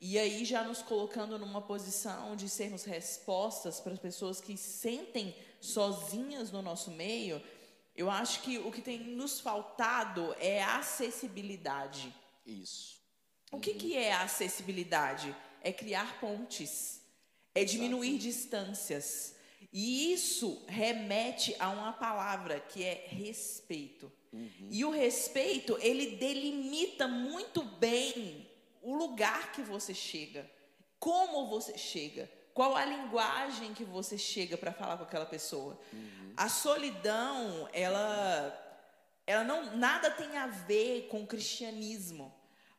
Speaker 1: e aí já nos colocando numa posição de sermos respostas para as pessoas que sentem sozinhas no nosso meio, eu acho que o que tem nos faltado é acessibilidade.
Speaker 2: Isso.
Speaker 1: O que, que é a acessibilidade? É criar pontes, é diminuir distâncias. E isso remete a uma palavra que é respeito. E o respeito, ele delimita muito bem o lugar que você chega, como você chega, qual a linguagem que você chega para falar com aquela pessoa. A solidão, ela ela não nada tem a ver com o cristianismo,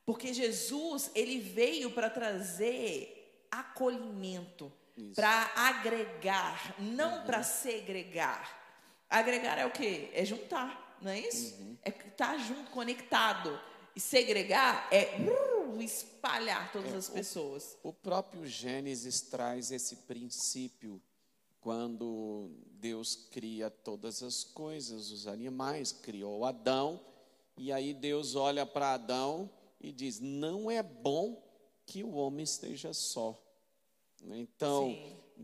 Speaker 1: porque Jesus ele veio para trazer acolhimento, para agregar, não para segregar. Agregar é o quê? É juntar, não é isso? É estar junto, conectado. E segregar é uh, espalhar todas as pessoas.
Speaker 2: O próprio Gênesis traz esse princípio quando Deus cria todas as coisas, os animais, criou Adão, e aí Deus olha para Adão e diz: Não é bom que o homem esteja só. Então,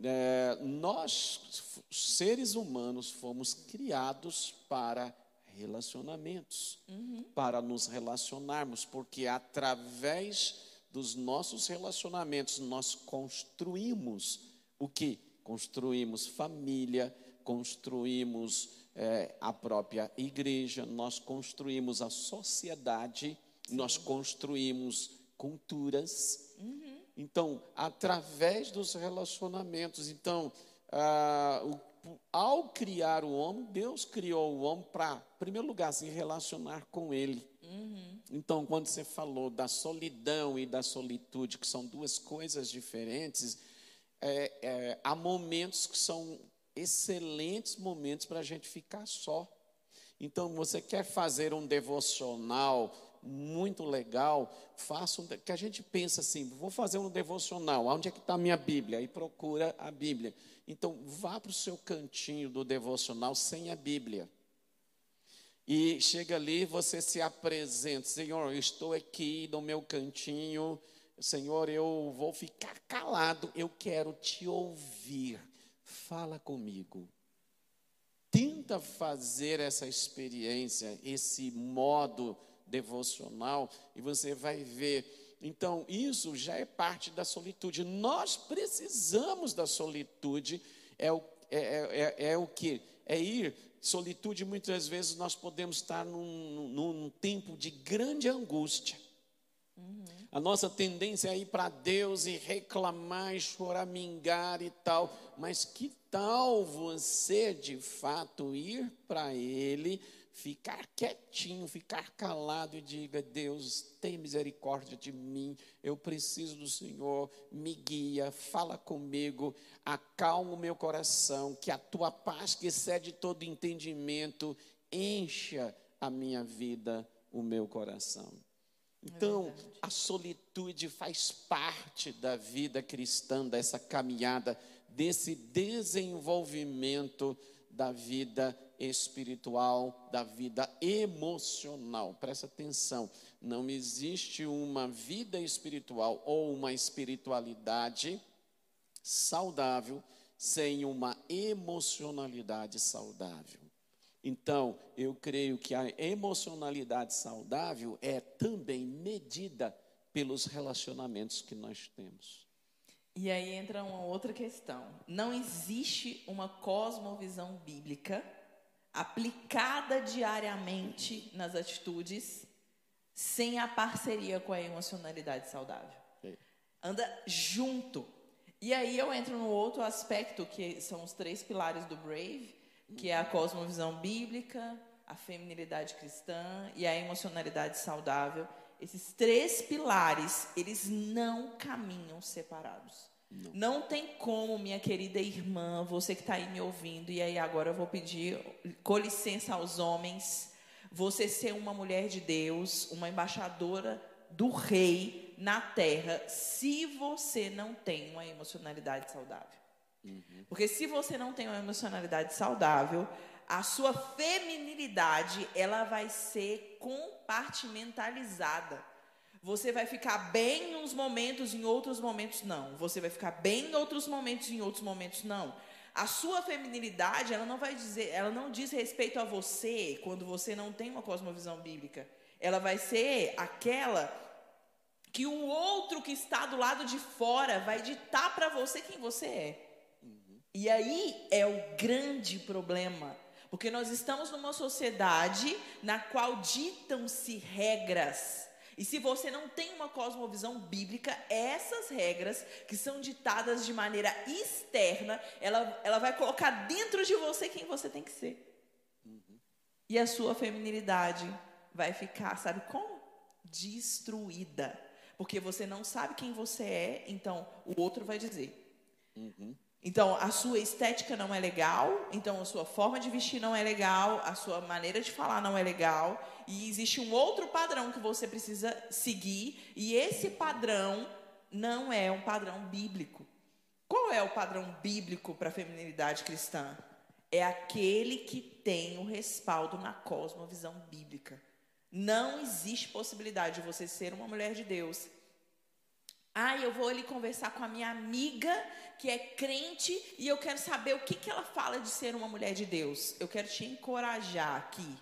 Speaker 2: é, nós, seres humanos, fomos criados para relacionamentos, para nos relacionarmos, porque através dos nossos relacionamentos nós construímos o que? Construímos família, construímos é, a própria igreja, nós construímos a sociedade, nós construímos culturas. Então, através dos relacionamentos. Então, ah, o- ao criar o homem, Deus criou o homem para, em primeiro lugar, se relacionar com ele. Então, quando você falou da solidão e da solitude, que são duas coisas diferentes, é, é, há momentos que são excelentes momentos para a gente ficar só. Então, você quer fazer um devocional muito legal, faça um, que a gente pensa assim, vou fazer um devocional, onde é que está a minha Bíblia? E procura a Bíblia. Então, vá para o seu cantinho do devocional sem a Bíblia. E chega ali, você se apresenta, Senhor, eu estou aqui no meu cantinho, Senhor, eu vou ficar calado, eu quero te ouvir. Fala comigo. Tenta fazer essa experiência, esse modo devocional, e você vai ver. Então, isso já é parte da solitude. Nós precisamos da solitude. É o, é, é, é, é o que? É ir. Solitude, muitas vezes, nós podemos estar num, num, num tempo de grande angústia. A nossa tendência é ir para Deus e reclamar, e choramingar e tal. Mas que tal você, de fato, ir para Ele, ficar quietinho, ficar calado e diga: Deus, tem misericórdia de mim, eu preciso do Senhor, me guia, fala comigo, acalma o meu coração, que a tua paz, que excede todo entendimento, encha a minha vida, o meu coração. Então, a solitude faz parte da vida cristã, dessa caminhada, desse desenvolvimento da vida espiritual, da vida emocional. Presta atenção, não existe uma vida espiritual ou uma espiritualidade saudável sem uma emocionalidade saudável. Então, eu creio que a emocionalidade saudável é também medida pelos relacionamentos que nós temos.
Speaker 1: E aí entra uma outra questão. Não existe uma cosmovisão bíblica aplicada diariamente nas atitudes sem a parceria com a emocionalidade saudável. Anda junto. E aí eu entro no outro aspecto, que são os três pilares do Brave, que é a cosmovisão bíblica, a feminilidade cristã e a emocionalidade saudável. Esses três pilares, eles não caminham separados. Não. não tem como, minha querida irmã, você que está aí me ouvindo, e aí agora eu vou pedir com licença aos homens, você ser uma mulher de Deus, uma embaixadora do rei na terra, se você não tem uma emocionalidade saudável. Uhum. Porque se você não tem uma emocionalidade saudável, a sua feminilidade ela vai ser compartimentalizada. Você vai ficar bem em uns momentos, em outros momentos não. Você vai ficar bem em outros momentos, em outros momentos não. A sua feminilidade, ela não vai dizer, ela não diz respeito a você quando você não tem uma cosmovisão bíblica. Ela vai ser aquela que o outro que está do lado de fora vai ditar para você quem você é. E aí é o grande problema, porque nós estamos numa sociedade na qual ditam-se regras. E se você não tem uma cosmovisão bíblica, essas regras, que são ditadas de maneira externa, ela, ela vai colocar dentro de você quem você tem que ser. Uhum. E a sua feminilidade vai ficar, sabe como? Destruída. Porque você não sabe quem você é, então o outro vai dizer. Uhum. Então, a sua estética não é legal, então a sua forma de vestir não é legal, a sua maneira de falar não é legal, e existe um outro padrão que você precisa seguir, e esse padrão não é um padrão bíblico. Qual é o padrão bíblico para a feminilidade cristã? É aquele que tem o respaldo na cosmovisão bíblica. Não existe possibilidade de você ser uma mulher de Deus ah, eu vou ali conversar com a minha amiga que é crente e eu quero saber o que, que ela fala de ser uma mulher de Deus. Eu quero te encorajar aqui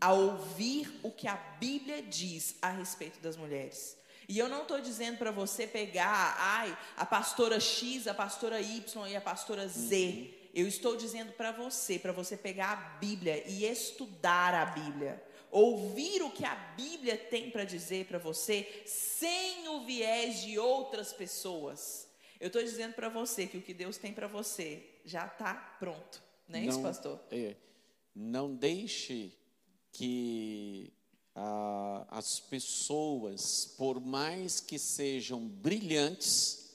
Speaker 1: a ouvir o que a Bíblia diz a respeito das mulheres. E eu não estou dizendo para você pegar, ai, a pastora X, a pastora Y e a pastora Z. Uhum. Eu estou dizendo para você, para você pegar a Bíblia e estudar a Bíblia ouvir o que a Bíblia tem para dizer para você, sem o viés de outras pessoas. Eu estou dizendo para você que o que Deus tem para você já está pronto. Não é não, isso, pastor?
Speaker 2: É, não deixe que ah, as pessoas, por mais que sejam brilhantes,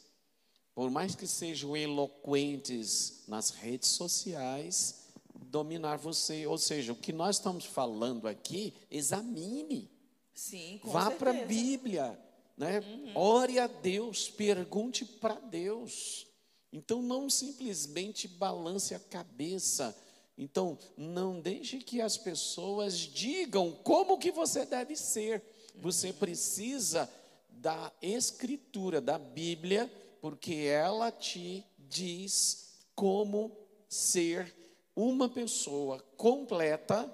Speaker 2: por mais que sejam eloquentes nas redes sociais, dominar você. Ou seja, o que nós estamos falando aqui, examine.
Speaker 1: Sim, com
Speaker 2: Vá para a Bíblia. Né? Uhum. Ore a Deus, pergunte para Deus. Então, não simplesmente balance a cabeça. Então, não deixe que as pessoas digam como que você deve ser. Você uhum. precisa da Escritura, da Bíblia, porque ela te diz como ser uma pessoa completa,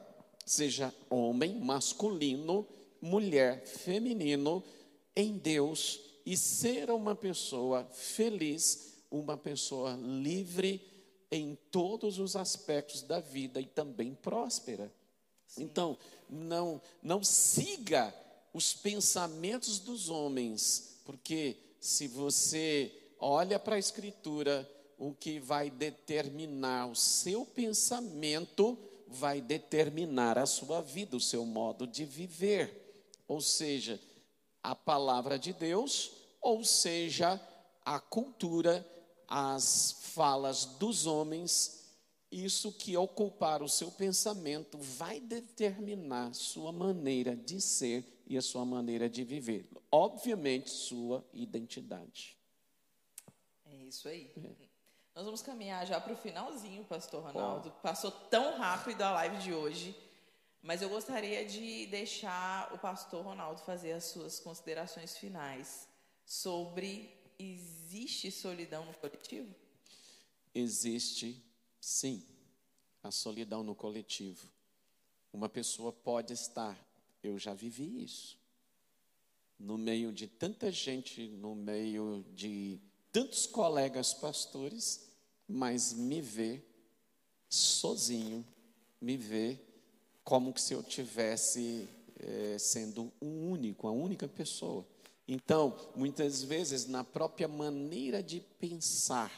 Speaker 2: seja homem, masculino, mulher, feminino, em Deus e ser uma pessoa feliz, uma pessoa livre em todos os aspectos da vida e também próspera. Então, não, não siga os pensamentos dos homens, porque se você olha para a Escritura, o que vai determinar o seu pensamento vai determinar a sua vida, o seu modo de viver. Ou seja, a palavra de Deus, ou seja, a cultura, as falas dos homens, isso que ocupar o seu pensamento vai determinar sua maneira de ser e a sua maneira de viver. Obviamente, sua identidade.
Speaker 1: É isso aí. Nós vamos caminhar já para o finalzinho, Pastor Ronaldo. Passou tão rápido a live de hoje, mas eu gostaria de deixar o Pastor Ronaldo fazer as suas considerações finais sobre existe solidão no coletivo?
Speaker 2: Existe, sim, a solidão no coletivo. Uma pessoa pode estar, eu já vivi isso, no meio de tanta gente, no meio de tantos colegas pastores, mas me ver sozinho, me ver como se eu tivesse eh, sendo um único, a única pessoa. Então, muitas vezes, na própria maneira de pensar,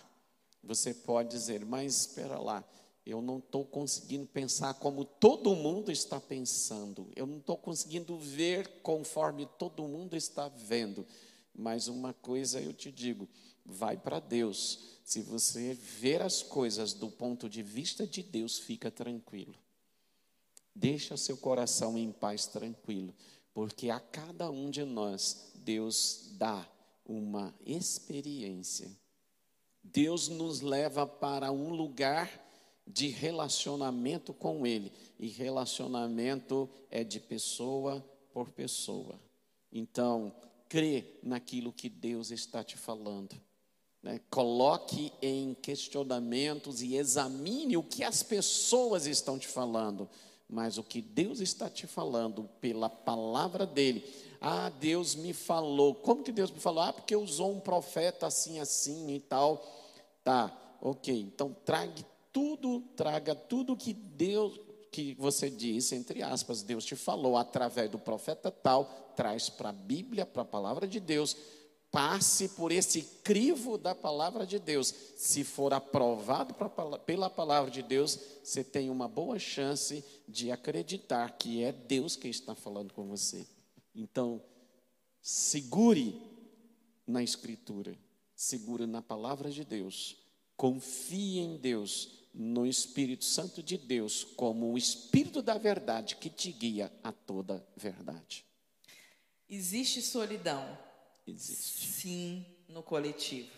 Speaker 2: você pode dizer, mas espera lá, eu não estou conseguindo pensar como todo mundo está pensando, eu não estou conseguindo ver conforme todo mundo está vendo. Mas uma coisa eu te digo: vai para Deus. Se você ver as coisas do ponto de vista de Deus, fica tranquilo. Deixa seu coração em paz, tranquilo, porque a cada um de nós Deus dá uma experiência. Deus nos leva para um lugar de relacionamento com Ele, e relacionamento é de pessoa por pessoa. Então, crê naquilo que Deus está te falando. Né? Coloque em questionamentos e examine o que as pessoas estão te falando, mas o que Deus está te falando pela palavra dele. Ah, Deus me falou. Como que Deus me falou? Ah, porque usou um profeta assim, assim e tal. Tá, ok. Então traga tudo, traga tudo que Deus, que você disse, entre aspas, Deus te falou através do profeta tal, traz para a Bíblia, para a palavra de Deus. Passe por esse crivo da palavra de Deus. Se for aprovado pela palavra de Deus, você tem uma boa chance de acreditar que é Deus que está falando com você. Então, segure na Escritura, segure na palavra de Deus, confie em Deus, no Espírito Santo de Deus, como o Espírito da verdade que te guia a toda verdade.
Speaker 1: Existe solidão? Sim, no coletivo.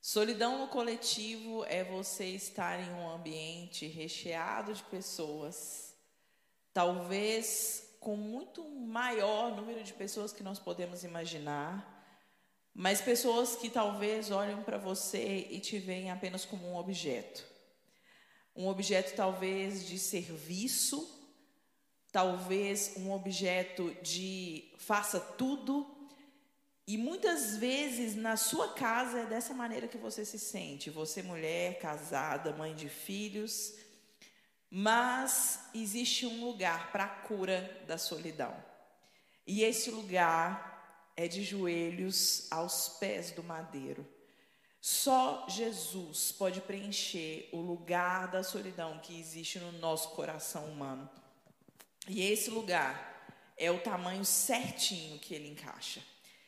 Speaker 1: Solidão no coletivo é você estar em um ambiente recheado de pessoas, talvez com muito maior número de pessoas que nós podemos imaginar, mas pessoas que talvez olhem para você e te veem apenas como um objeto. Um objeto talvez de serviço, talvez um objeto de faça tudo. E muitas vezes na sua casa é dessa maneira que você se sente. Você, mulher, casada, mãe de filhos. Mas existe um lugar para a cura da solidão. E esse lugar é de joelhos aos pés do madeiro. Só Jesus pode preencher o lugar da solidão que existe no nosso coração humano. E esse lugar é o tamanho certinho que ele encaixa.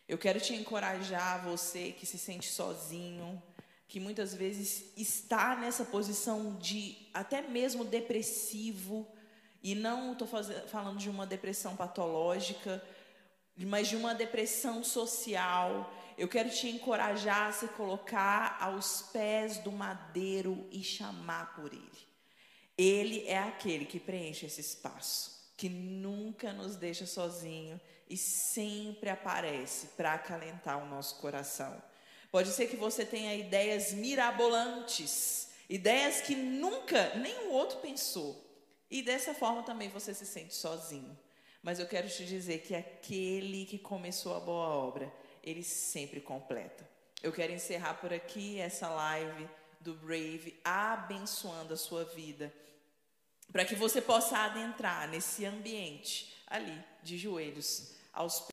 Speaker 1: Eu quero te encorajar, você que se sente sozinho, que muitas vezes está nessa posição de até mesmo depressivo, e não estou falando de uma depressão patológica, mas de uma depressão social. Eu quero te encorajar a se colocar aos pés do madeiro e chamar por ele. Ele é aquele que preenche esse espaço. que nunca nos deixa sozinho e sempre aparece para acalentar o nosso coração. Pode ser que você tenha ideias mirabolantes, ideias que nunca nem o outro pensou. E dessa forma também você se sente sozinho. Mas eu quero te dizer que aquele que começou a boa obra, ele sempre completa. Eu quero encerrar por aqui essa live do Brave, abençoando a sua vida, para que você possa adentrar nesse ambiente ali, de joelhos, aos